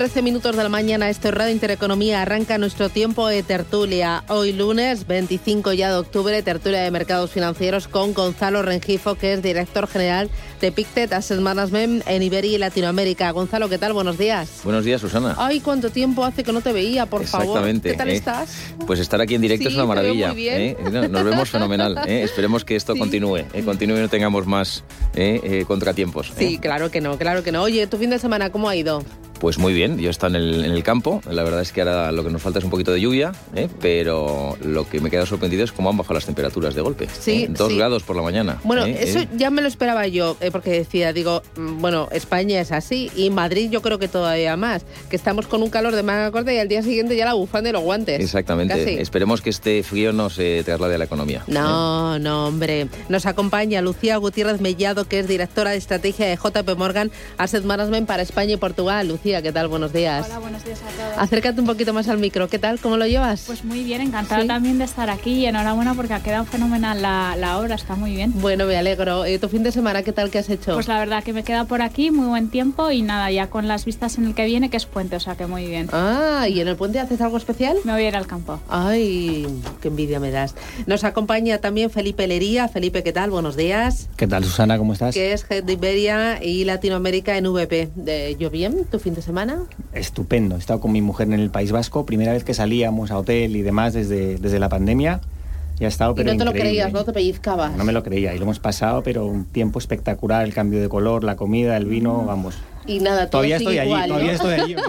13 minutos de la mañana, esto es Radio Intereconomía, arranca nuestro tiempo de tertulia. Hoy lunes 25 ya de octubre, tertulia de mercados financieros con Gonzalo Rengifo, que es director general de Pictet Asset Management en Iberia y Latinoamérica. Gonzalo, ¿qué tal? Buenos días. Buenos días, Susana. Ay, cuánto tiempo hace que no te veía, por favor. ¿Qué tal ¿eh? estás? Pues estar aquí en directo es una maravilla. ¿eh? Nos vemos fenomenal. ¿eh? Esperemos que esto continúe, continúe y no tengamos más contratiempos. Sí, claro que no, claro que no. Oye, ¿tu fin de semana cómo ha ido? Pues muy bien, yo estoy en el, en el, campo. La verdad es que ahora lo que nos falta es un poquito de lluvia, ¿eh? pero lo que me he quedado sorprendido es cómo han bajado las temperaturas de golpe. Sí, ¿eh? Dos grados por la mañana. Bueno, ¿eh? eso ya me lo esperaba yo, porque decía, digo, mm, bueno, España es así y Madrid yo creo que todavía más, que estamos con un calor de manga corta y al día siguiente ya la bufanda y los guantes. Exactamente. Esperemos que este frío no se traslade a la economía. No, no, hombre. Nos acompaña Lucía Gutiérrez Mellado, que es directora de estrategia de JP Morgan Asset Management para España y Portugal. Lucía, ¿qué tal? Buenos días. Hola, buenos días a todos. Acércate un poquito más al micro. ¿Qué tal? ¿Cómo lo llevas? Pues muy bien, encantada también de estar aquí y enhorabuena porque ha quedado fenomenal la, la obra, está muy bien. Bueno, me alegro. ¿Tu fin de semana qué tal que has hecho? Pues la verdad que me queda por aquí, muy buen tiempo y nada, ya con las vistas en el que viene, que es puente, o sea que muy bien. Ah, ¿y en el puente haces algo especial? Me voy a ir al campo. Ay, qué envidia me das. Nos acompaña también Felipe Lería. Felipe, ¿qué tal? Buenos días. ¿Qué tal, Susana? ¿Cómo estás? Que es Head de Iberia y Latinoamérica en VP. ¿De ¿Yo bien tu fin de semana? Estupendo He estado con mi mujer en el País Vasco, primera vez que salíamos a hotel y demás desde, desde la pandemia. Ya ha estado, pero y no te lo creías, ¿no? Te pellizcabas. No me lo creía y lo hemos pasado, pero un tiempo espectacular, el cambio de color, la comida, el vino, vamos, y nada, todo todavía sigue estoy igual, allí, ¿no? todavía estoy allí.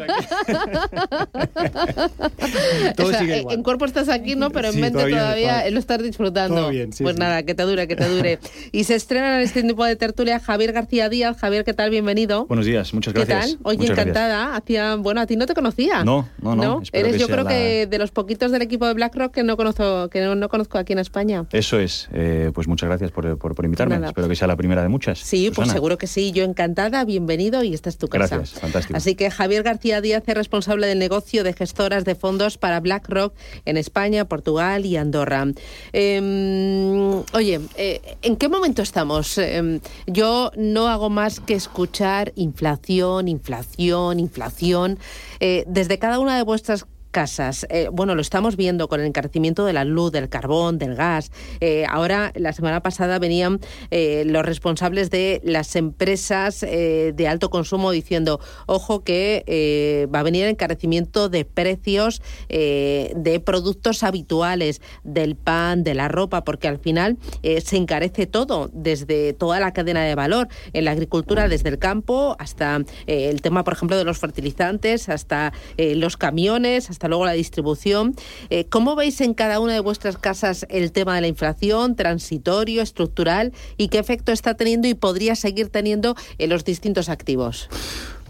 todo o sea, sigue en- igual. En cuerpo estás aquí, ¿no? Pero en Sí, mente todavía, todavía, lo estás disfrutando. Todo bien, sí, pues sí. nada, que te dure, que te dure. y se estrena en este tipo de tertulia Javier García Díaz. Javier, ¿qué tal? Bienvenido. Buenos días, muchas ¿Qué gracias. tal? Oye, Muchas gracias. encantada. Hacía, bueno, a ti no te conocía. No, no, no, Eres que yo creo la- que de los poquitos del equipo de BlackRock que no conozco, que no, no conozco aquí en España. Eso es, eh, pues muchas gracias por, por- por invitarme. Nada. Espero que sea la primera de muchas. Sí, pues seguro que sí. Yo encantada, bienvenido y esta es tu casa. Gracias, fantástico. Así que Javier García Díaz es responsable del negocio de gestoras de fondos para BlackRock en España, Portugal y Andorra. Eh, oye, eh, ¿en qué momento estamos? Eh, yo no hago más que escuchar inflación, inflación, inflación. Eh, desde cada una de vuestras casas. Eh, bueno, lo estamos viendo con el encarecimiento de la luz, del carbón, del gas. Eh, ahora, la semana pasada venían eh, los responsables de las empresas de alto consumo diciendo, ojo que va a venir encarecimiento de precios de productos habituales, del pan, de la ropa, porque al final se encarece todo, desde toda la cadena de valor, en la agricultura, desde el campo hasta el tema, por ejemplo, de los fertilizantes, hasta los camiones, hasta luego la distribución. Eh, ¿Cómo veis en cada una de vuestras casas el tema de la inflación, transitorio, estructural, y qué efecto está teniendo y podría seguir teniendo en los distintos activos?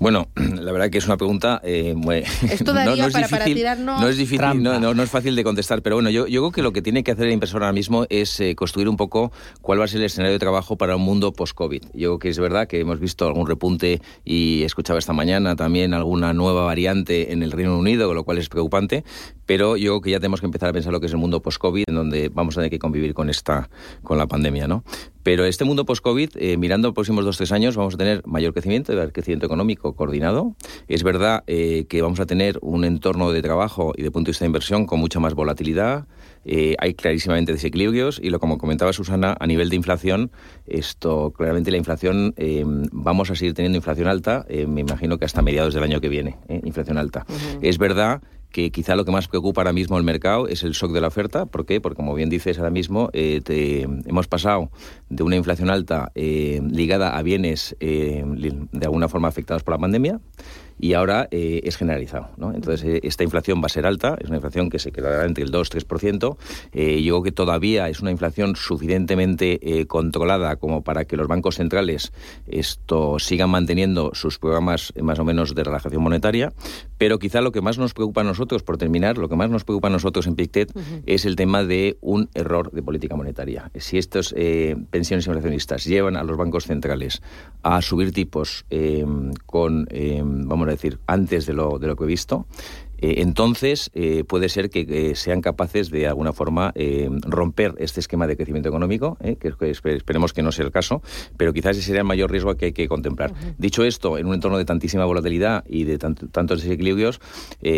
Bueno, la verdad que es una pregunta eh, muy- Esto daría para- para difícil, tirarnos- no es difícil, no, no- no es fácil de contestar, pero bueno, yo, yo creo que lo que tiene que hacer el inversor ahora mismo es eh, construir un poco cuál va a ser el escenario de trabajo para un mundo post-COVID. Yo creo que es verdad que hemos visto algún repunte y escuchaba esta mañana también alguna nueva variante en el Reino Unido, con lo cual es preocupante, pero yo creo que ya tenemos que empezar a pensar lo que es el mundo post-COVID, en donde vamos a tener que convivir con esta, con la pandemia, ¿no? Pero este mundo post-COVID, eh, mirando los próximos dos o tres años, vamos a tener mayor crecimiento, crecimiento económico coordinado. Es verdad eh, que vamos a tener un entorno de trabajo y de punto de vista de inversión con mucha más volatilidad. Eh, hay clarísimamente desequilibrios y lo como comentaba Susana, a nivel de inflación, esto claramente la inflación, vamos a seguir teniendo inflación alta, me imagino que hasta mediados del año que viene, inflación alta. Es verdad que quizá lo que más preocupa ahora mismo al mercado es el shock de la oferta. ¿Por qué? Porque como bien dices ahora mismo, eh, hemos pasado de una inflación alta eh, ligada a bienes eh, de alguna forma afectados por la pandemia y ahora eh, es generalizado. ¿no? Entonces, eh, esta inflación va a ser alta, es una inflación que se quedará entre el 2-3%. Eh, yo creo que todavía es una inflación suficientemente eh, controlada como para que los bancos centrales esto sigan manteniendo sus programas más o menos de relajación monetaria, pero quizá lo que más nos preocupa a nosotros, por terminar, lo que más nos preocupa a nosotros en uh -huh. es el tema de un error de política monetaria. Si estos pensiones inflacionistas llevan a los bancos centrales a subir tipos con, vamos decir, antes de lo, de lo que he visto, eh, entonces eh, puede ser que eh, sean capaces de alguna forma romper este esquema de crecimiento económico, que, que, esperemos que no sea el caso, pero quizás ese sería el mayor riesgo que hay que contemplar. Uh -huh. Dicho esto, en un entorno de tantísima volatilidad y de tant tantos desequilibrios,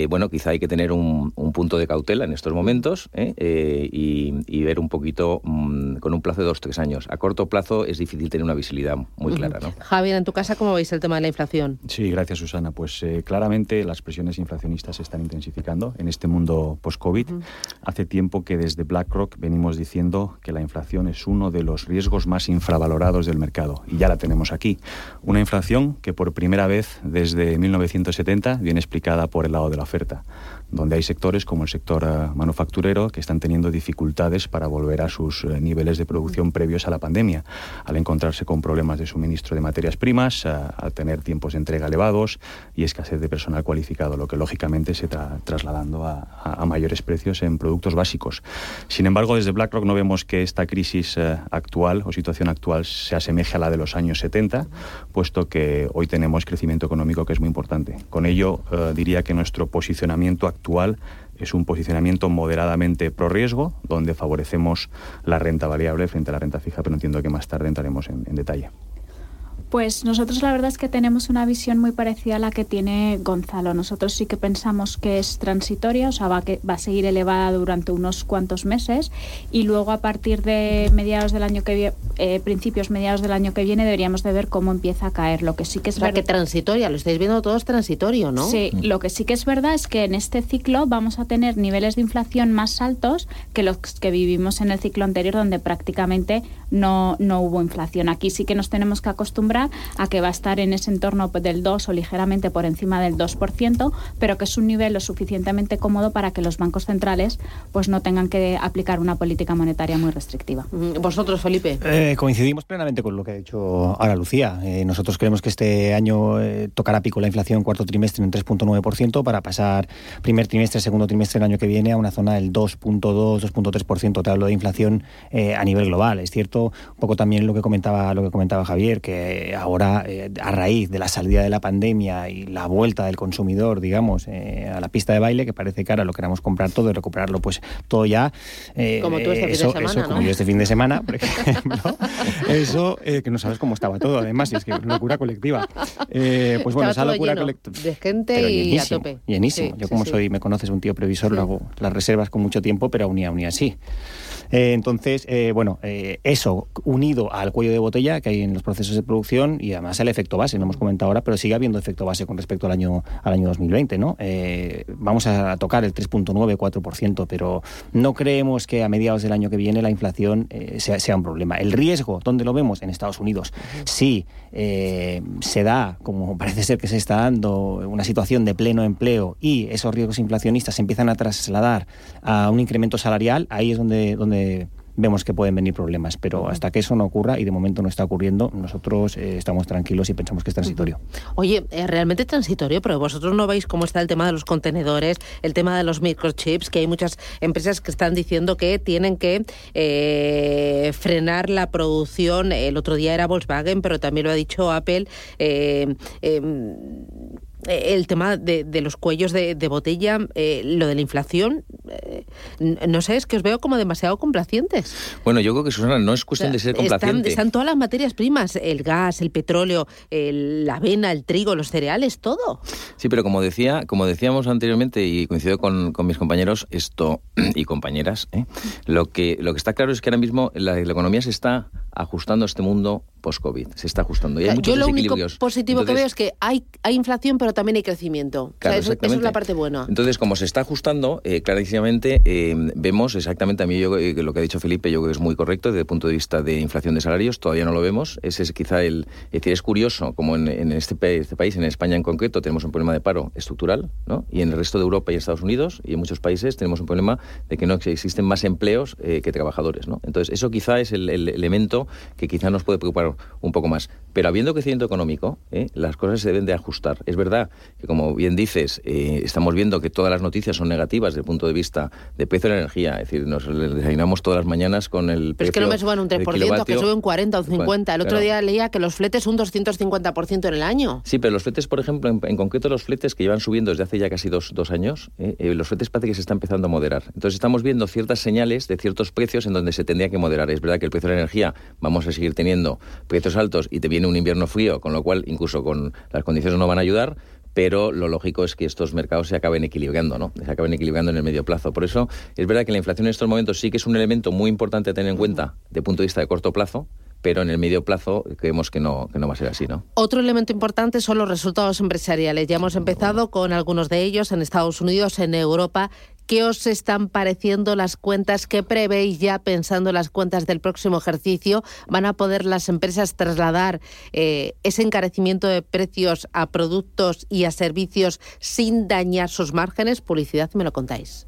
bueno, quizá hay que tener un, un, punto de cautela en estos momentos y, y, ver un poquito mmm, con un plazo de dos tres años. A corto plazo es difícil tener una visibilidad muy clara. ¿no? Javier, en tu casa, ¿cómo veis el tema de la inflación? Sí, gracias, Susana. Pues claramente las presiones inflacionistas están están intensificando en este mundo post-COVID. Uh -huh. Hace tiempo que desde BlackRock venimos diciendo que la inflación es uno de los riesgos más infravalorados del mercado y ya la tenemos aquí. Una inflación que por primera vez desde 1970 viene explicada por el lado de la oferta donde hay sectores como el sector uh, manufacturero que están teniendo dificultades para volver a sus uh, niveles de producción previos a la pandemia, al encontrarse con problemas de suministro de materias primas, uh, al tener tiempos de entrega elevados y escasez de personal cualificado, lo que lógicamente se está trasladando a, a, a, mayores precios en productos básicos. Sin embargo, desde BlackRock no vemos que esta crisis actual o situación actual se asemeje a la de los años 70, puesto que hoy tenemos crecimiento económico que es muy importante. Con ello, diría que nuestro posicionamiento actual actual es un posicionamiento moderadamente pro riesgo, donde favorecemos la renta variable frente a la renta fija, pero entiendo que más tarde entraremos en, en detalle. Pues nosotros la verdad es que tenemos una visión muy parecida a la que tiene Gonzalo. Nosotros sí que pensamos que es transitoria, o sea, va, que, va a seguir elevada durante unos cuantos meses y luego a partir de mediados del año que viene, eh, principios mediados del año que viene deberíamos de ver cómo empieza a caer. Lo que sí que es o sea, que transitoria, lo estáis viendo todo es transitorio, ¿no? Sí, lo que sí que es verdad es que en este ciclo vamos a tener niveles de inflación más altos que los que vivimos en el ciclo anterior donde prácticamente no, no hubo inflación. Aquí sí que nos tenemos que acostumbrar a que va a estar en ese entorno del 2 o ligeramente por encima del 2%, pero que es un nivel lo suficientemente cómodo para que los bancos centrales pues no tengan que aplicar una política monetaria muy restrictiva. ¿Vosotros, Felipe? Eh, coincidimos plenamente con lo que ha dicho ahora Lucía. Eh, nosotros creemos que este año eh, tocará pico la inflación cuarto trimestre en 3.9% para pasar primer trimestre, segundo trimestre del año que viene a una zona del 2.2, 2.3%. Te hablo de inflación a nivel global. Es cierto, un poco también lo que comentaba, lo que comentaba Javier, que ahora, eh, a raíz de la salida de la pandemia y la vuelta del consumidor, digamos, eh, a la pista de baile, que parece que ahora lo queramos comprar todo y recuperarlo, pues todo ya. Eh, como tú este eso, fin de semana, eso, ¿no? como yo este fin de semana, por ejemplo, eso, que no sabes cómo estaba todo, además, y es que locura colectiva. pues bueno, esa locura colectiva. De gente y a tope. Llenísimo. Sí, yo, como sí, soy, me conoces, un tío previsor, sí. lo hago las reservas con mucho tiempo, pero aún y, aún y así. Eh, entonces, eh, bueno, eh, eso unido al cuello de botella que hay en los procesos de producción y además el efecto base, lo hemos comentado ahora, pero sigue habiendo efecto base con respecto al año, al año 2020, ¿no? vamos a tocar el 3.9, 4%, pero no creemos que a mediados del año que viene la inflación sea, sea, un problema. El riesgo, ¿dónde lo vemos? En Estados Unidos. Sí, se da, como parece ser que se está dando, una situación de pleno empleo y esos riesgos inflacionistas se empiezan a trasladar a un incremento salarial, ahí es donde, donde vemos que pueden venir problemas, pero hasta que eso no ocurra y de momento no está ocurriendo, nosotros eh, estamos tranquilos y pensamos que es transitorio. Oye, es realmente transitorio, pero vosotros no veis cómo está el tema de los contenedores, el tema de los microchips, que hay muchas empresas que están diciendo que tienen que eh, frenar la producción. El otro día era Volkswagen, pero también lo ha dicho Apple. Eh, el tema de, de, los cuellos de, de botella, eh, lo de la inflación, eh, no sé, es que os veo como demasiado complacientes. Bueno, yo creo que Susana, no es cuestión o sea, de ser complaciente. Están, están, todas las materias primas, el gas, el petróleo, el, la avena, el trigo, los cereales, todo. Sí, pero como decía, como decíamos anteriormente y coincido con, con mis compañeros, esto y compañeras, ¿eh? lo que lo que está claro es que ahora mismo la, la economía se está ajustando a este mundo post-COVID. Se está ajustando. Y hay O sea, muchos yo lo único positivo que veo es que hay, hay inflación, pero también hay crecimiento. O sea, Claro, eso, eso es la parte buena. Entonces, como se está ajustando, eh, clarísimamente eh, vemos exactamente, a mí yo, eh, lo que ha dicho Felipe, yo creo que es muy correcto desde el punto de vista de inflación de salarios, todavía no lo vemos. Ese es quizá el. Es decir, es curioso, como en, en este, este país, en España en concreto, tenemos un problema de paro estructural, ¿no? Y en el resto de Europa y Estados Unidos y en muchos países tenemos un problema de que no existen más empleos eh, que trabajadores, ¿no? Entonces, eso quizá es el, el elemento que quizá nos puede preocupar un poco más. Pero habiendo crecimiento económico, ¿eh? las cosas se deben de ajustar. Es verdad que, como bien dices, eh, estamos viendo que todas las noticias son negativas desde el punto de vista de precio de la energía. Es decir, nos desayunamos todas las mañanas con el Pero es que no me suban un 3%, que suben un 40 o un 50. El otro Claro. día leía que los fletes un 250% en el año. Sí, pero los fletes, por ejemplo, en, en concreto los fletes que llevan subiendo desde hace ya casi dos, dos años, eh, los fletes parece que se está empezando a moderar. Entonces estamos viendo ciertas señales de ciertos precios en donde se tendría que moderar. Es verdad que el precio de la energía vamos a seguir teniendo precios altos y te viene un invierno frío, con lo cual incluso con las condiciones no van a ayudar. Pero lo lógico es que estos mercados se acaben equilibrando, ¿no? Se acaben equilibrando en el medio plazo. Por eso es verdad que la inflación en estos momentos sí que es un elemento muy importante a tener en cuenta de punto de vista de corto plazo, pero en el medio plazo creemos que no, que no va a ser así, ¿no? Otro elemento importante son los resultados empresariales. Ya hemos empezado con algunos de ellos en Estados Unidos, en Europa. ¿Qué os están pareciendo las cuentas que prevéis ya pensando en las cuentas del próximo ejercicio? ¿Van a poder las empresas trasladar eh, ese encarecimiento de precios a productos y a servicios sin dañar sus márgenes? Publicidad, me lo contáis.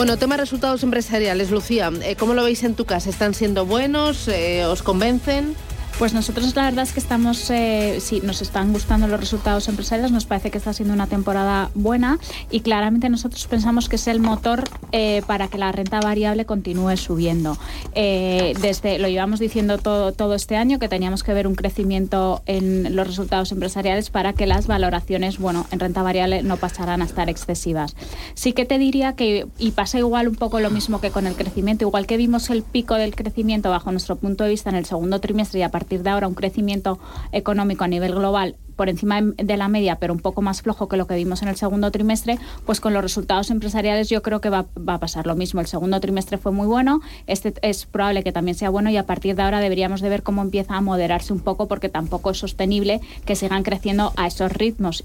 Bueno, tema resultados empresariales. Lucía, eh, ¿cómo lo veis en tu casa? ¿Están siendo buenos? Eh, ¿Os convencen? Pues nosotros la verdad es que estamos, eh, sí, nos están gustando los resultados empresariales, nos parece que está siendo una temporada buena y claramente nosotros pensamos que es el motor eh, para que la renta variable continúe subiendo. Eh, desde Lo llevamos diciendo todo, todo este año que teníamos que ver un crecimiento en los resultados empresariales para que las valoraciones, bueno, en renta variable no pasaran a estar excesivas. Sí que te diría que, y pasa igual un poco lo mismo que con el crecimiento, igual que vimos el pico del crecimiento bajo nuestro punto de vista en el segundo trimestre y a partir de ahora un crecimiento económico a nivel global por encima de la media, pero un poco más flojo que lo que vimos en el segundo trimestre, pues con los resultados empresariales yo creo que va, a pasar lo mismo. El segundo trimestre fue muy bueno, este es probable que también sea bueno y a partir de ahora deberíamos de ver cómo empieza a moderarse un poco porque tampoco es sostenible que sigan creciendo a esos ritmos.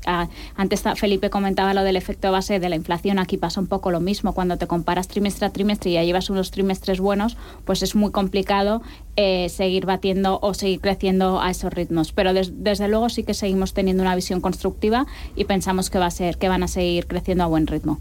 Antes Felipe comentaba lo del efecto base de la inflación, aquí pasa un poco lo mismo. Cuando te comparas trimestre a trimestre y ya llevas unos trimestres buenos, pues es muy complicado eh, seguir batiendo o seguir creciendo a esos ritmos. Pero des, desde luego sí que seguimos teniendo una visión constructiva y pensamos que va a ser que van a seguir creciendo a buen ritmo.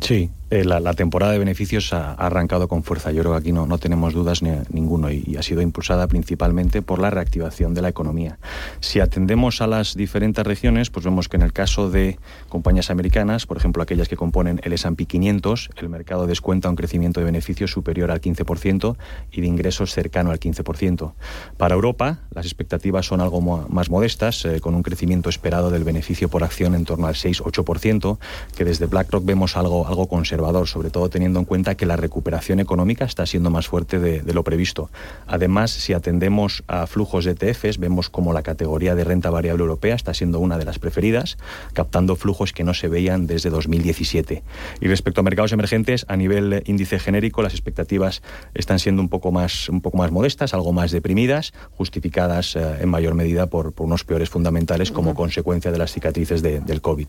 Sí, eh, la, temporada de beneficios ha, arrancado con fuerza. Yo creo que aquí no, no tenemos dudas ni, ninguno y, y, ha sido impulsada principalmente por la reactivación de la economía. Si atendemos a las diferentes regiones, pues vemos que en el caso de compañías americanas, por ejemplo aquellas que componen el S&P 500, el mercado descuenta un crecimiento de beneficios superior al 15% y de ingresos cercano al 15%. Para Europa, las expectativas son algo más modestas, eh, con un crecimiento esperado del beneficio por acción en torno al 6-8%, que desde BlackRock vemos algo, algo conservador, sobre todo teniendo en cuenta que la recuperación económica está siendo más fuerte de, de lo previsto. Además, si atendemos a flujos de ETFs, vemos como la categoría de renta variable europea está siendo una de las preferidas, captando flujos que no se veían desde 2017. Y respecto a mercados emergentes, a nivel índice genérico, las expectativas están siendo un poco más, un poco más modestas, algo más deprimidas, justificadas eh, en mayor medida por, por, unos peores fundamentales como uh -huh. consecuencia de las cicatrices de, del COVID.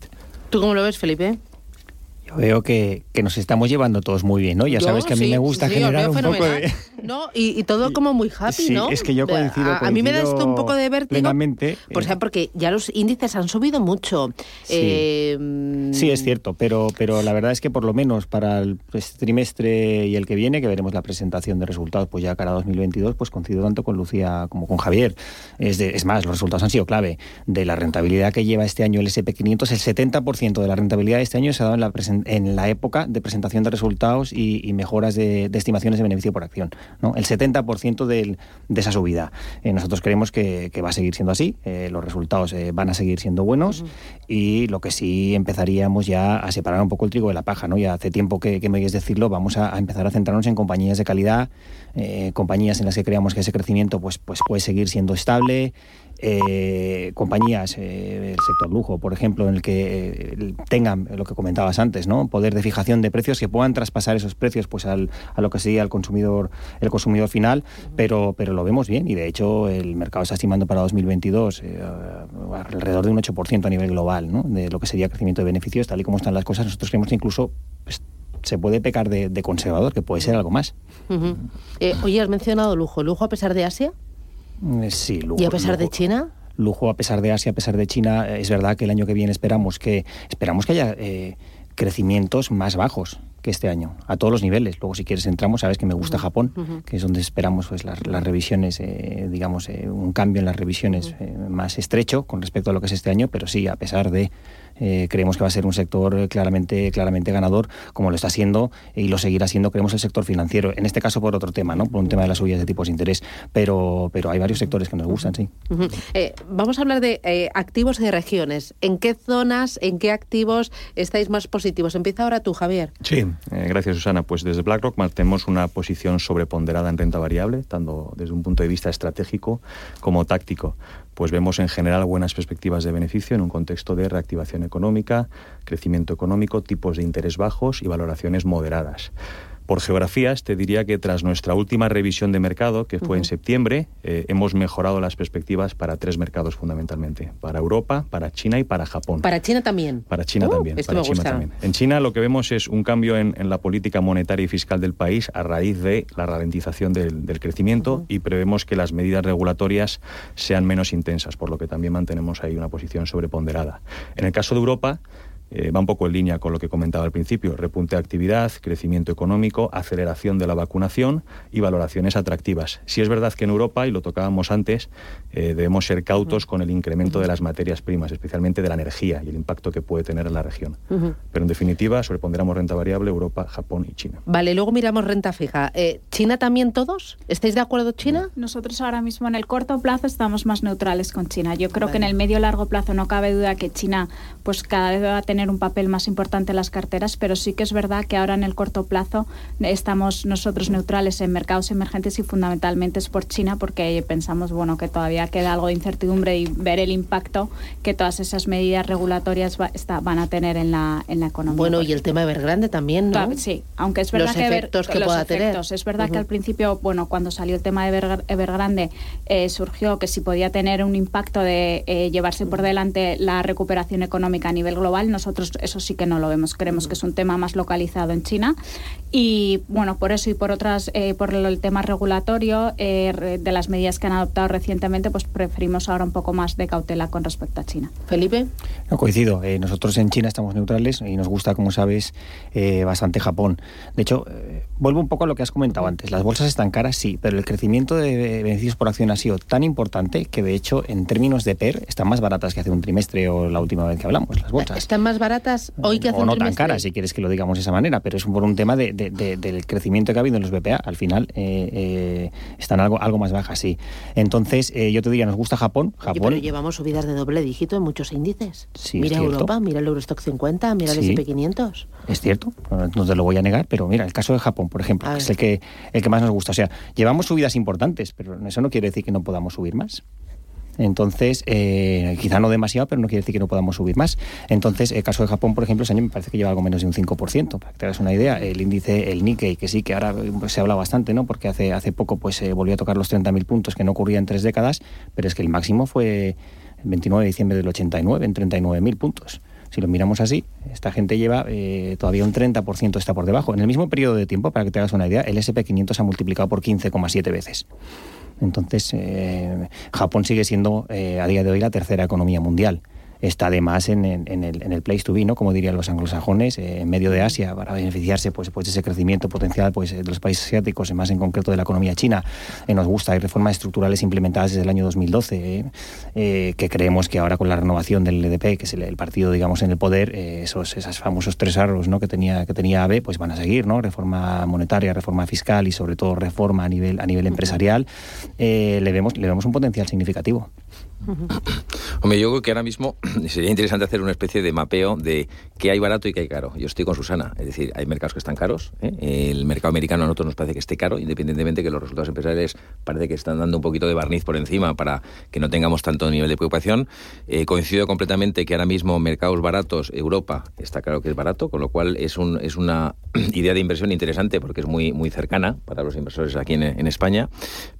¿Tú cómo lo ves, Felipe? Veo que, que, nos estamos llevando todos muy bien, ¿no? Ya Yo, sabes que a mí sí, me gusta sí, generar un poco de, No, y, todo como muy happy, sí, ¿no? es que yo coincido, a, a, mí me da esto un poco de vértigo. O sea, porque ya los índices han subido mucho. Sí, eh, sí es cierto, pero, pero la verdad es que por lo menos para el pues, trimestre y el que viene, que veremos la presentación de resultados pues ya cara a 2022, pues coincido tanto con Lucía como con Javier. Es, de, es más, los resultados han sido clave. De la rentabilidad que lleva este año el SP500, el 70% de la rentabilidad de este año se ha dado en la, en la época de presentación de resultados y, y mejoras de, de, estimaciones de beneficio por acción. ¿No? El 70% del, de esa subida. Eh, nosotros creemos que, que, va a seguir siendo así, eh, los resultados eh, van a seguir siendo buenos uh -huh. y lo que sí empezaríamos ya a separar un poco el trigo de la paja. ¿no? Ya hace tiempo que, que me oyes decirlo, vamos a, a, empezar a centrarnos en compañías de calidad, compañías en las que creamos que ese crecimiento pues, pues puede seguir siendo estable, eh, compañías, eh, el sector lujo, por ejemplo, en el que eh, tengan lo que comentabas antes, ¿no? Poder de fijación de precios que puedan traspasar esos precios pues al, a lo que sería el consumidor, el consumidor final, uh -huh. pero, pero lo vemos bien y de hecho el mercado está estimando para 2022 eh, alrededor de un 8% a nivel global, ¿no? De lo que sería crecimiento de beneficios, tal y como están las cosas, nosotros creemos que incluso pues, se puede pecar de, de, conservador, que puede ser algo más. Uh -huh. oye, has mencionado lujo. ¿Lujo a pesar de Asia? Sí, lujo, ¿Y a pesar lujo, de China? Lujo a pesar de Asia, a pesar de China, es verdad que el año que viene esperamos que esperamos que haya eh, crecimientos más bajos que este año, a todos los niveles. Luego, si quieres, entramos, sabes que me gusta uh -huh. Japón, uh -huh. que es donde esperamos pues, las, las revisiones, eh, digamos, eh, un cambio en las revisiones uh -huh. más estrecho con respecto a lo que es este año, pero sí, a pesar de eh, creemos que va a ser un sector claramente, claramente ganador, como lo está siendo y lo seguirá siendo, creemos, el sector financiero. En este caso, por otro tema, ¿no? por un tema de las subidas de tipos de interés, pero, pero hay varios sectores que nos gustan, sí. Uh -huh. eh, vamos a hablar de eh, activos y de regiones. ¿En qué zonas, en qué activos estáis más positivos? Empieza ahora tú, Javier. Sí, eh, gracias, Susana. Pues desde BlackRock mantenemos una posición sobreponderada en renta variable, tanto desde un punto de vista estratégico como táctico pues vemos en general buenas perspectivas de beneficio en un contexto de reactivación económica, crecimiento económico, tipos de interés bajos y valoraciones moderadas. Por geografías, te diría que tras nuestra última revisión de mercado, que fue uh -huh. en septiembre, eh, hemos mejorado las perspectivas para tres mercados fundamentalmente: para Europa, para China y para Japón. ¿Para China también? Para China uh, también. Esto para me China gusta. también. En China lo que vemos es un cambio en, en, la política monetaria y fiscal del país a raíz de la ralentización del, del crecimiento uh -huh. y prevemos que las medidas regulatorias sean menos intensas, por lo que también mantenemos ahí una posición sobreponderada. En el caso de Europa, eh, va un poco en línea con lo que comentaba al principio, repunte de actividad, crecimiento económico, aceleración de la vacunación y valoraciones atractivas. Si es verdad que en Europa, y lo tocábamos antes, eh, debemos ser cautos con el incremento de las materias primas, especialmente de la energía y el impacto que puede tener en la región. Uh -huh. Pero en definitiva, sobreponderamos renta variable Europa, Japón y China. Vale, luego miramos renta fija. Eh, ¿China también todos? ¿Estáis de acuerdo, China? Nosotros ahora mismo en el corto plazo estamos más neutrales con China. Yo creo vale. que en el medio largo plazo no cabe duda que China pues cada vez va a tener un papel más importante en las carteras, pero sí que es verdad que ahora en el corto plazo estamos nosotros neutrales en mercados emergentes y fundamentalmente es por China porque pensamos bueno que todavía queda algo de incertidumbre y ver el impacto que todas esas medidas regulatorias va, está, van a tener en la, en la economía. Bueno, y el tema Evergrande también, ¿no? Sí, aunque es verdad los que efectos que los pueda efectos, tener. Es verdad uh -huh. que al principio, bueno, cuando salió el tema de Ever, Evergrande eh, surgió que si podía tener un impacto de eh, llevarse por delante la recuperación económica a nivel global, nosotros eso sí que no lo vemos. Creemos que es un tema más localizado en China. Y bueno, por eso y por otras, eh, por el tema regulatorio eh, de las medidas que han adoptado recientemente, pues preferimos ahora un poco más de cautela con respecto a China. Felipe. No coincido. Eh, nosotros en China estamos neutrales y nos gusta, como sabes, eh, bastante Japón. De hecho, eh, vuelvo un poco a lo que has comentado antes. Las bolsas están caras, sí, pero el crecimiento de beneficios por acción ha sido tan importante que, de hecho, en términos de PER, están más baratas que hace un trimestre o la última vez que hablamos, las bolsas. ¿Están más baratas hoy que hace o un no trimestre? tan caras, si quieres que lo digamos de esa manera, pero es por un tema de, de, de, del crecimiento que ha habido en los BPA. Al final eh, eh, están algo, algo más bajas, sí. Entonces, eh, yo te diría, nos gusta Japón. Japón Oye, pero llevamos subidas de doble dígito en muchos índices. Sí, mira Europa, mira el Eurostock 50, mira Sí. el SP500. Es cierto, no te lo voy a negar, pero mira, el caso de Japón, por ejemplo, que es el que, el que más nos gusta. O sea, llevamos subidas importantes, pero eso no quiere decir que no podamos subir más. Entonces, eh, quizá no demasiado, pero no quiere decir que no podamos subir más. Entonces, el caso de Japón, por ejemplo, ese año me parece que lleva algo menos de un 5%. Para que te hagas una idea, el índice, el Nikkei, que sí, que ahora pues, se habla bastante, ¿no? Porque hace, hace poco pues eh, volvió a tocar los 30.000 puntos, que no ocurría en tres décadas, pero es que el máximo fue el 29 de diciembre del 89, en 39.000 puntos. Si lo miramos así, esta gente lleva eh, todavía un 30% está por debajo. En el mismo periodo de tiempo, para que te hagas una idea, el SP500 ha multiplicado por 15,7 veces. Entonces, eh, Japón sigue siendo eh, a día de hoy la tercera economía mundial está además en, en, el, en, el, place to be, ¿no? como dirían los anglosajones, eh, en medio de Asia, para beneficiarse pues, pues, de ese crecimiento potencial pues, de los países asiáticos, más en concreto de la economía china. Eh, nos gusta, hay reformas estructurales implementadas desde el año 2012, eh, que creemos que ahora con la renovación del EDP, que es el, partido digamos en el poder, esos, esos famosos tres arros ¿no? que, tenía, que tenía AB, pues van a seguir, ¿no? reforma monetaria, reforma fiscal y sobre todo reforma a nivel, a nivel empresarial, le, vemos, le vemos un potencial significativo. Hombre, yo creo que ahora mismo sería interesante hacer una especie de mapeo de qué hay barato y qué hay caro. Yo estoy con Susana, es decir, hay mercados que están caros. ¿eh? El mercado americano a nosotros nos parece que esté caro, independientemente que los resultados empresariales parece que están dando un poquito de barniz por encima para que no tengamos tanto nivel de preocupación. Eh, coincido completamente que ahora mismo mercados baratos, Europa está claro que es barato, con lo cual es, un, es una idea de inversión interesante porque es muy, muy cercana para los inversores aquí en España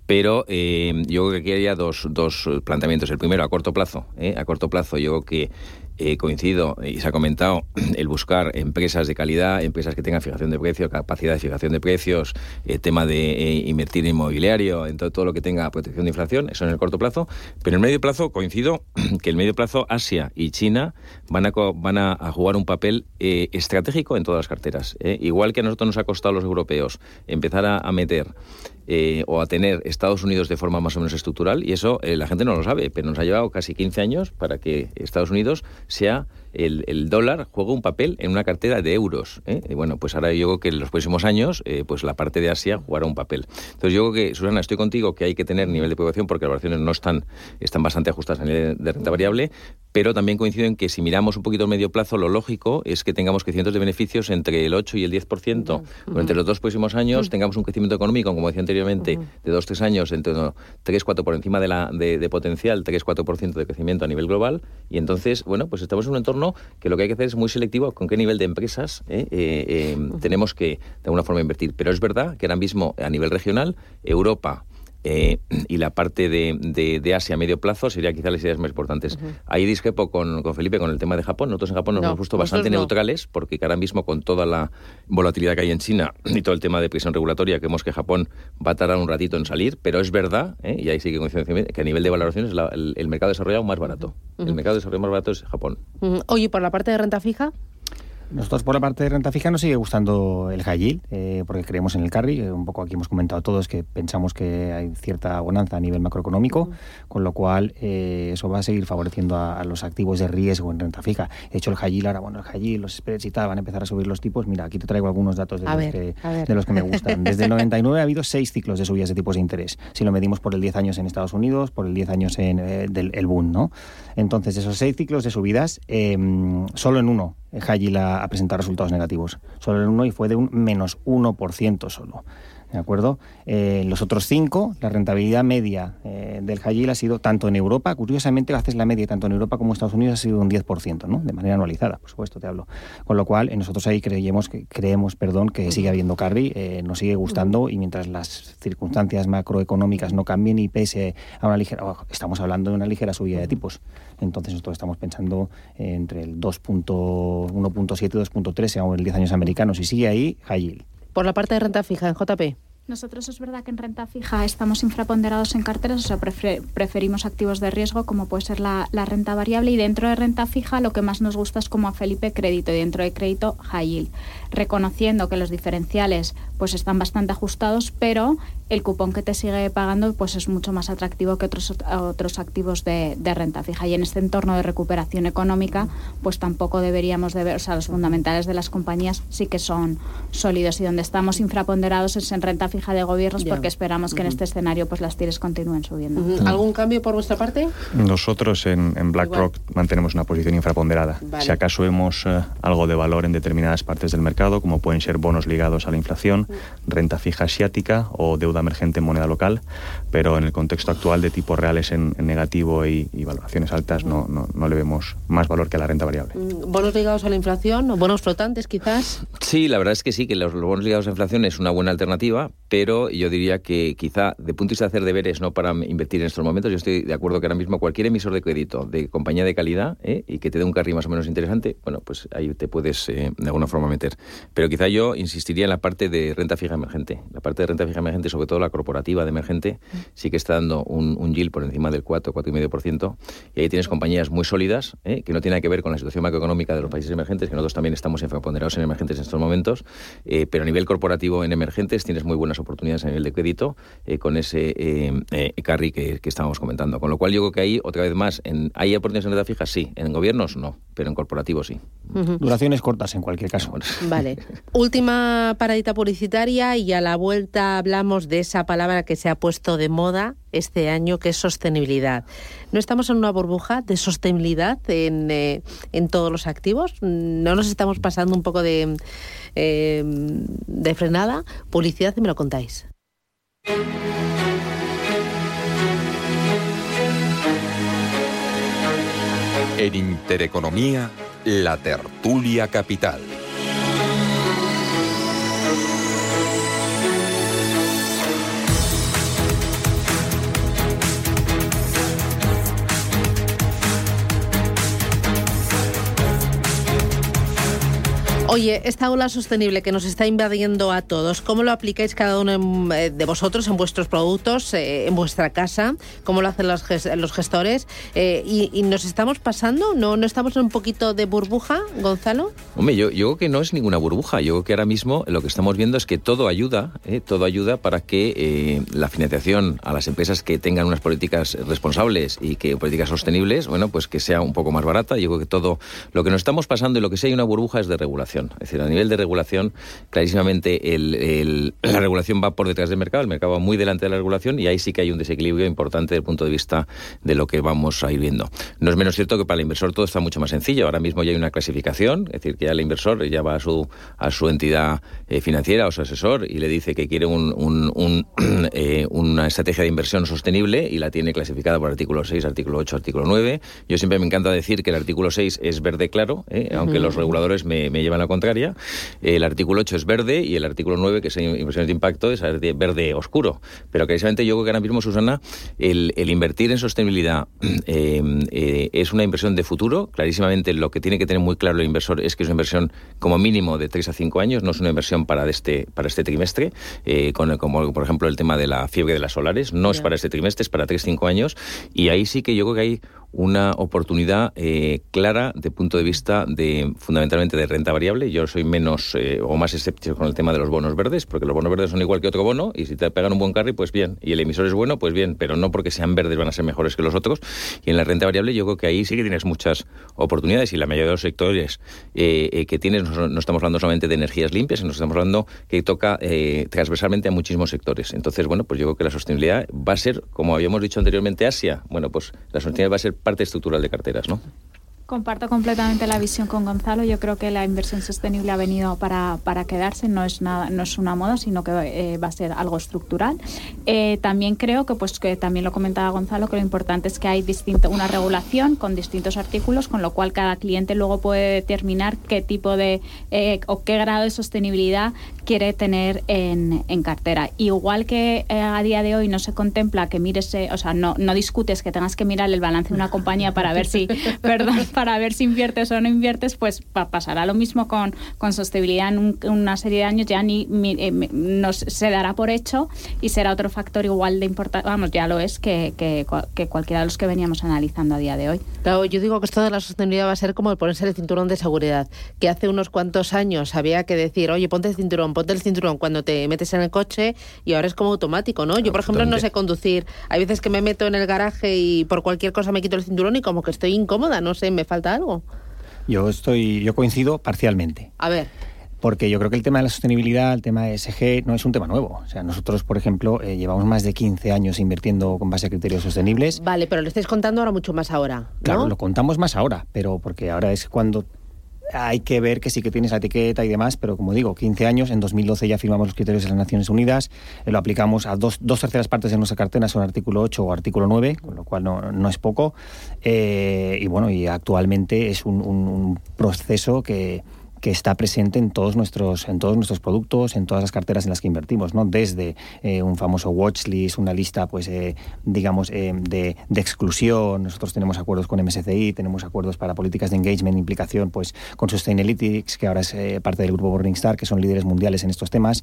pero eh, yo creo que aquí había dos, dos planteamientos. El primero, a corto plazo. ¿eh? A corto plazo, yo que eh, coincido y se ha comentado el buscar empresas de calidad, empresas que tengan fijación de precios, capacidad de fijación de precios, el tema de invertir en inmobiliario, en todo, lo que tenga protección de inflación, eso en el corto plazo. Pero en el medio plazo coincido que en el medio plazo Asia y China van a, van a, jugar un papel estratégico en todas las carteras. Igual que a nosotros nos ha costado a los europeos empezar a meter eh, o a tener Estados Unidos de forma más o menos estructural y eso eh, la gente no lo sabe, pero nos ha llevado casi 15 años para que Estados Unidos sea el, dólar juega un papel en una cartera de euros. ¿eh? Y bueno, pues ahora yo creo que en los próximos años, eh, pues la parte de Asia jugará un papel. Entonces yo creo que, Susana, estoy contigo que hay que tener nivel de población porque las valoraciones no están, están bastante ajustadas a nivel de renta variable, pero también coincido en que si miramos un poquito a medio plazo, lo lógico es que tengamos crecimientos de beneficios entre el 8 y el 10%. Durante los dos próximos años tengamos un crecimiento económico, como decía anteriormente, de 2-3 años, entre 3-4 por encima de, la, de, de potencial, 3-4% de crecimiento a nivel global. Y entonces, bueno, pues estamos en un entorno que lo que hay que hacer es muy selectivo con qué nivel de empresas eh, eh, eh, tenemos que de alguna forma invertir. Pero es verdad que ahora mismo a nivel regional, Europa, y la parte de, de, Asia a medio plazo sería quizá las ideas más importantes. Ahí discrepo con, con, Felipe con el tema de Japón. Nosotros en Japón nos hemos puesto bastante neutrales porque ahora mismo con toda la volatilidad que hay en China y todo el tema de prisión regulatoria, creemos que Japón va a tardar un ratito en salir, pero es verdad, y ahí sí que coincido que a nivel de valoraciones el, el, mercado desarrollado más barato. El mercado desarrollado más barato es Japón. Oye, por la parte de renta fija. Nosotros por la parte de renta fija nos sigue gustando el high eh, porque creemos en el carry. Eh, un poco aquí hemos comentado todos que pensamos que hay cierta bonanza a nivel macroeconómico, con lo cual eh, eso va a seguir favoreciendo a, los activos de riesgo en renta fija. De hecho, el high ahora, bueno, el high los spreads y tal van a empezar a subir los tipos. Mira, aquí te traigo algunos datos de, los, que, de los que me gustan. Desde el 99 ha habido seis ciclos de subidas de tipos de interés. Si lo medimos por el 10 años en Estados Unidos, por el 10 años en del el boom, ¿no? Entonces, esos seis ciclos de subidas, solo en uno Hagil ha, presentado resultados negativos. Solo en uno y fue de un menos 1% solo. ¿De acuerdo? Eh, los otros cinco, la rentabilidad media eh, del Hagil ha sido tanto en Europa, curiosamente haces la media tanto en Europa como en Estados Unidos ha sido un 10%, ¿no? De manera anualizada, por supuesto, te hablo. Con lo cual, nosotros ahí creemos que, creemos, perdón, que sigue habiendo carry, eh, nos sigue gustando y mientras las circunstancias macroeconómicas no cambien y pese a una ligera, estamos hablando de una ligera subida de tipos. Entonces nosotros estamos pensando entre el 2.1.7 y 2.3 según el 10 años americanos y sigue ahí Hagil. Por la parte de renta fija en JP. Nosotros es verdad que en renta fija estamos infraponderados en carteras, o sea, preferimos activos de riesgo como puede ser la, renta variable y dentro de renta fija lo que más nos gusta es como a Felipe crédito y dentro de crédito high yield, reconociendo que los diferenciales pues están bastante ajustados, pero el cupón que te sigue pagando pues es mucho más atractivo que otros otros activos de, renta fija. Y en este entorno de recuperación económica pues tampoco deberíamos de ver, o sea, los fundamentales de las compañías sí que son sólidos. Y donde estamos infraponderados es en renta fija de gobiernos porque esperamos que en este escenario pues las tires continúen subiendo. ¿Algún cambio por vuestra parte? Nosotros en, BlackRock mantenemos una posición infraponderada. Si acaso vemos eh, algo de valor en determinadas partes del mercado, como pueden ser bonos ligados a la inflación, renta fija asiática o deuda emergente en moneda local, pero en el contexto actual de tipos reales en, negativo y, valoraciones altas no, no, le vemos más valor que a la renta variable. Mm, ¿Bonos ligados a la inflación o bonos flotantes quizás? Sí, la verdad es que sí, que los, bonos ligados a la inflación es una buena alternativa, pero yo diría que quizá de punto de vista de hacer deberes, no para invertir en estos momentos, yo estoy de acuerdo que ahora mismo cualquier emisor de crédito de compañía de calidad ¿eh? y que te dé un carry más o menos interesante, bueno, pues ahí te puedes eh, de alguna forma meter. Pero quizá yo insistiría en la parte de renta fija emergente. La parte de renta fija emergente, sobre todo la corporativa de emergente, sí que está dando un, un yield por encima del 4, 4,5%. Y ahí tienes compañías muy sólidas, ¿eh? que no tienen que ver con la situación macroeconómica de los países emergentes, que nosotros también estamos enfaponderados en emergentes en estos momentos, pero a nivel corporativo en emergentes tienes muy buenas oportunidades a nivel de crédito con ese carry que, que estábamos comentando. Con lo cual yo creo que ahí, otra vez más, en, ¿hay oportunidades en renta fija? Sí. En gobiernos, no. Pero en corporativos, sí. Duraciones cortas, en cualquier caso. Última paradita publicitaria y a la vuelta hablamos de esa palabra que se ha puesto de moda este año, que es sostenibilidad. ¿No estamos en una burbuja de sostenibilidad en, eh, en todos los activos? ¿No nos estamos pasando un poco de, eh, de frenada? Publicidad y me lo contáis. En Intereconomía, la tertulia capital. Oye, esta ola sostenible que nos está invadiendo a todos, ¿cómo lo aplicáis cada uno eh, de vosotros en vuestros productos, eh, en vuestra casa? ¿Cómo lo hacen los, gestores? Eh, y, nos estamos pasando? ¿No, ¿No estamos en un poquito de burbuja, Gonzalo? Hombre, yo, yo creo que no es ninguna burbuja. Yo creo que ahora mismo lo que estamos viendo es que todo ayuda, todo ayuda para que la financiación a las empresas que tengan unas políticas responsables y que políticas sostenibles, bueno, pues que sea un poco más barata. Yo creo que todo lo que nos estamos pasando y lo que sí hay una burbuja es de regulación. Es decir, a nivel de regulación, clarísimamente la regulación va por detrás del mercado, el mercado va muy delante de la regulación y ahí sí que hay un desequilibrio importante desde el punto de vista de lo que vamos a ir viendo. No es menos cierto que para el inversor todo está mucho más sencillo. Ahora mismo ya hay una clasificación, es decir, que ya el inversor ya va a su, a su entidad eh, financiera o su asesor y le dice que quiere eh, una estrategia de inversión sostenible y la tiene clasificada por artículo 6, artículo 8, artículo 9. Yo siempre me encanta decir que el artículo 6 es verde claro, eh, aunque los reguladores me, me llevan la contraria. El artículo 8 es verde y el artículo 9, que es inversiones de impacto, es verde oscuro. Pero precisamente yo creo que ahora mismo, Susana, el, invertir en sostenibilidad eh, eh, es una inversión de futuro. Clarísimamente lo que tiene que tener muy claro el inversor es que es una inversión como mínimo de 3 a 5 años, no es una inversión para este, para este trimestre, eh, con, como por ejemplo el tema de la fiebre de las solares, no es para este trimestre, es para 3-5 años. Y ahí sí que yo creo que hay una oportunidad eh, clara de punto de vista de fundamentalmente de renta variable. Yo soy menos eh, o más escéptico con el tema de los bonos verdes, porque los bonos verdes son igual que otro bono y si te pegan un buen carry, pues bien. Y el emisor es bueno, pues bien, pero no porque sean verdes van a ser mejores que los otros. Y en la renta variable yo creo que ahí sí que tienes muchas oportunidades y la mayoría de los sectores eh, que tienes no, estamos hablando solamente de energías limpias, sino estamos hablando que toca transversalmente a muchísimos sectores. Entonces, bueno, pues yo creo que la sostenibilidad va a ser, como habíamos dicho anteriormente, Asia. Bueno, pues la sostenibilidad va a ser parte estructural de carteras, ¿no? Comparto completamente la visión con Gonzalo. Yo creo que la inversión sostenible ha venido para, para quedarse, no es nada, no es una moda, sino que eh, va a ser algo estructural. Eh, también creo que, pues, que también lo comentaba Gonzalo, que lo importante es que hay distinto, una regulación con distintos artículos, con lo cual cada cliente luego puede determinar qué tipo de eh, o qué grado de sostenibilidad quiere tener en, en cartera. Igual que a día de hoy no se contempla que mires, o sea, no, no discutes que tengas que mirar el balance de una compañía para ver si, perdón, para ver si inviertes o no inviertes, pues pasará lo mismo con, con sostenibilidad en una serie de años, ya ni eh, nos, se dará por hecho y será otro factor igual de importante, vamos, ya lo es, que, que, cualquiera de los que veníamos analizando a día de hoy. Claro, yo digo que esto de la sostenibilidad va a ser como el ponerse el cinturón de seguridad, que hace unos cuantos años había que decir, oye, ponte el cinturón, ponte el cinturón cuando te metes en el coche y ahora es como automático, ¿no? Yo, por ejemplo, no sé conducir. Hay veces que me meto en el garaje y por cualquier cosa me quito el cinturón y como que estoy incómoda, no sé, me falta algo? Yo estoy, yo coincido parcialmente. A ver. Porque yo creo que el tema de la sostenibilidad, el tema de SG, no es un tema nuevo. O sea, nosotros, por ejemplo, eh, llevamos más de 15 años invirtiendo con base a criterios sostenibles. Vale, pero lo estáis contando ahora mucho más ahora. Claro, lo contamos más ahora, pero porque ahora es cuando hay que ver que sí que tienes la etiqueta y demás, pero como digo, 15 años, en 2012 ya firmamos los criterios de las Naciones Unidas, eh, lo aplicamos a dos, dos, terceras partes de nuestra cartera, son artículo 8 o artículo 9, con lo cual no, no es poco. Eh, y bueno, y actualmente es un, un proceso que que está presente en todos nuestros, en todos nuestros productos, en todas las carteras en las que invertimos, ¿no? Desde eh, un famoso watchlist, una lista, pues, eh, digamos, eh, de, de, exclusión. Nosotros tenemos acuerdos con MSCI, tenemos acuerdos para políticas de engagement, implicación, pues, con Sustainalytics, que ahora es parte del grupo Morningstar, que son líderes mundiales en estos temas,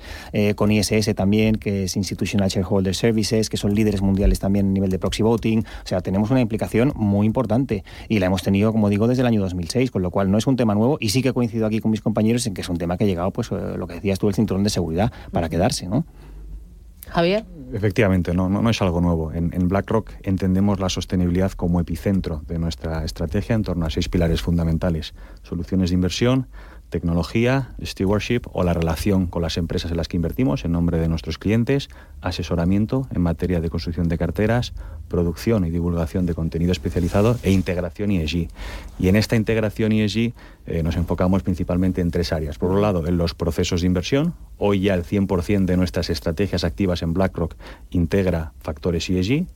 con ISS también, que es Institutional Shareholder Services, que son líderes mundiales también a nivel de proxy voting. O sea, tenemos una implicación muy importante y la hemos tenido, como digo, desde el año 2006, con lo cual no es un tema nuevo y sí que coincido aquí con mis compañeros en que es un tema que ha llegado, pues, lo que decías tú, el cinturón de seguridad para quedarse, ¿no? Javier. Efectivamente, no, no, es algo nuevo. En, en, BlackRock entendemos la sostenibilidad como epicentro de nuestra estrategia en torno a seis pilares fundamentales. Soluciones de inversión, tecnología, stewardship o la relación con las empresas en las que invertimos en nombre de nuestros clientes, asesoramiento en materia de construcción de carteras, producción y divulgación de contenido especializado e integración ESG. Y en esta integración ESG eh, nos enfocamos principalmente en tres áreas. Por un lado, en los procesos de inversión. Hoy ya el 100% de nuestras estrategias activas en BlackRock integra factores ESG.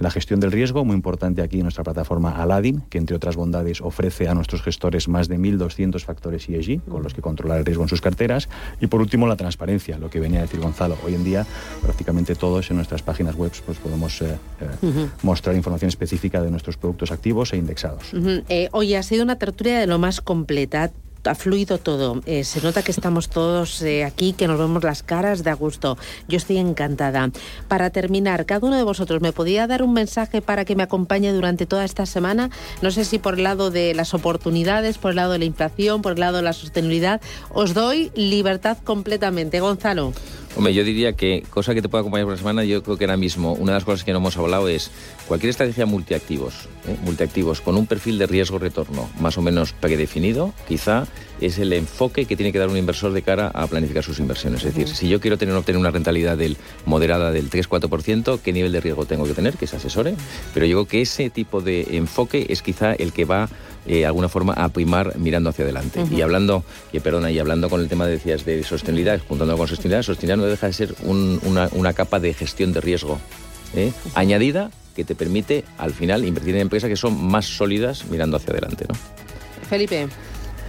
La gestión del riesgo, muy importante aquí en nuestra plataforma Aladdin, que entre otras bondades ofrece a nuestros gestores más de 1.200 factores ESG con los que controlar el riesgo en sus carteras. Y por último, la transparencia, lo que venía a decir Gonzalo. Hoy en día, prácticamente todos en nuestras páginas web pues, podemos eh, eh, mostrar información específica de nuestros productos activos e indexados. Eh, hoy ha sido una tertulia de lo más completa ha fluido todo. Eh, se nota que estamos todos eh, aquí, que nos vemos las caras de a gusto. Yo estoy encantada. Para terminar, cada uno de vosotros me podía dar un mensaje para que me acompañe durante toda esta semana. No sé si por el lado de las oportunidades, por el lado de la inflación, por el lado de la sostenibilidad. Os doy libertad completamente. Gonzalo. Hombre, yo diría que cosa que te pueda acompañar por la semana, yo creo que ahora mismo una de las cosas que no hemos hablado es cualquier estrategia multiactivos, ¿eh? multiactivos con un perfil de riesgo-retorno más o menos predefinido, quizá es el enfoque que tiene que dar un inversor de cara a planificar sus inversiones. Es decir, si yo quiero tener, obtener una rentabilidad del, moderada del 3-4%, ¿qué nivel de riesgo tengo que tener? Que se asesore. Pero yo creo que ese tipo de enfoque es quizá el que va de alguna forma a primar mirando hacia adelante. Y hablando, y perdona, y hablando con el tema decías de sostenibilidad, juntando con sostenibilidad, sostenibilidad no deja de ser una, capa de gestión de riesgo ¿eh? añadida que te permite al final invertir en empresas que son más sólidas mirando hacia adelante. ¿no? Felipe.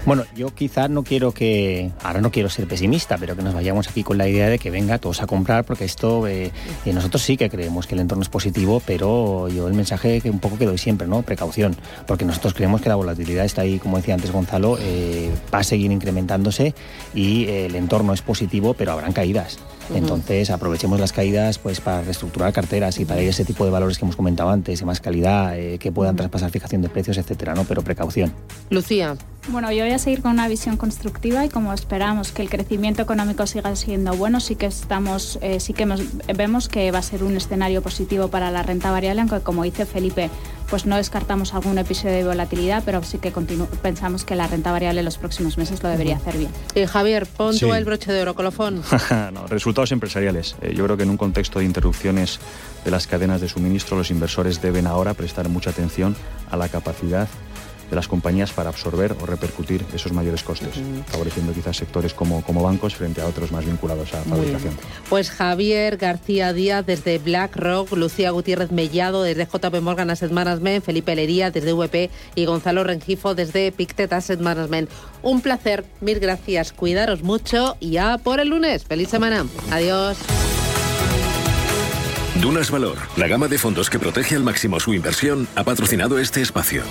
Bueno, yo quizás no quiero que, ahora no quiero ser pesimista, pero que nos vayamos aquí con la idea de que venga todos a comprar, porque esto, eh, eh, nosotros sí que creemos que el entorno es positivo, pero yo el mensaje que un poco que doy siempre, ¿no? Precaución, porque nosotros creemos que la volatilidad está ahí, como decía antes Gonzalo, eh, va a seguir incrementándose y el entorno es positivo, pero habrán caídas. Entonces aprovechemos las caídas pues para reestructurar carteras y para ir ese tipo de valores que hemos comentado antes, de más calidad, eh, que puedan traspasar fijación de precios, etcétera, ¿no? Pero precaución. Lucía. Bueno, yo voy a seguir con una visión constructiva y como esperamos que el crecimiento económico siga siendo bueno, sí que estamos, eh, sí que vemos que va a ser un escenario positivo para la renta variable, aunque como dice Felipe, pues no descartamos algún episodio de volatilidad, pero sí que pensamos que la renta variable en los próximos meses lo debería hacer bien. Eh, Javier, pon tú el broche de oro, colofón. no, resultados empresariales. Eh, yo creo que en un contexto de interrupciones de las cadenas de suministro, los inversores deben ahora prestar mucha atención a la capacidad de las compañías para absorber o repercutir esos mayores costes, favoreciendo quizás sectores como, como bancos frente a otros más vinculados a fabricación. Pues Javier García Díaz desde BlackRock, Lucía Gutiérrez Mellado desde JP Morgan Asset Management, Felipe Lería desde VP y Gonzalo Rengifo desde Pictet Asset Management. Un placer, mil gracias, cuidaros mucho y ya por el lunes. Feliz semana. Adiós. Dunas Valor, la gama de fondos que protege al máximo su inversión, ha patrocinado este espacio.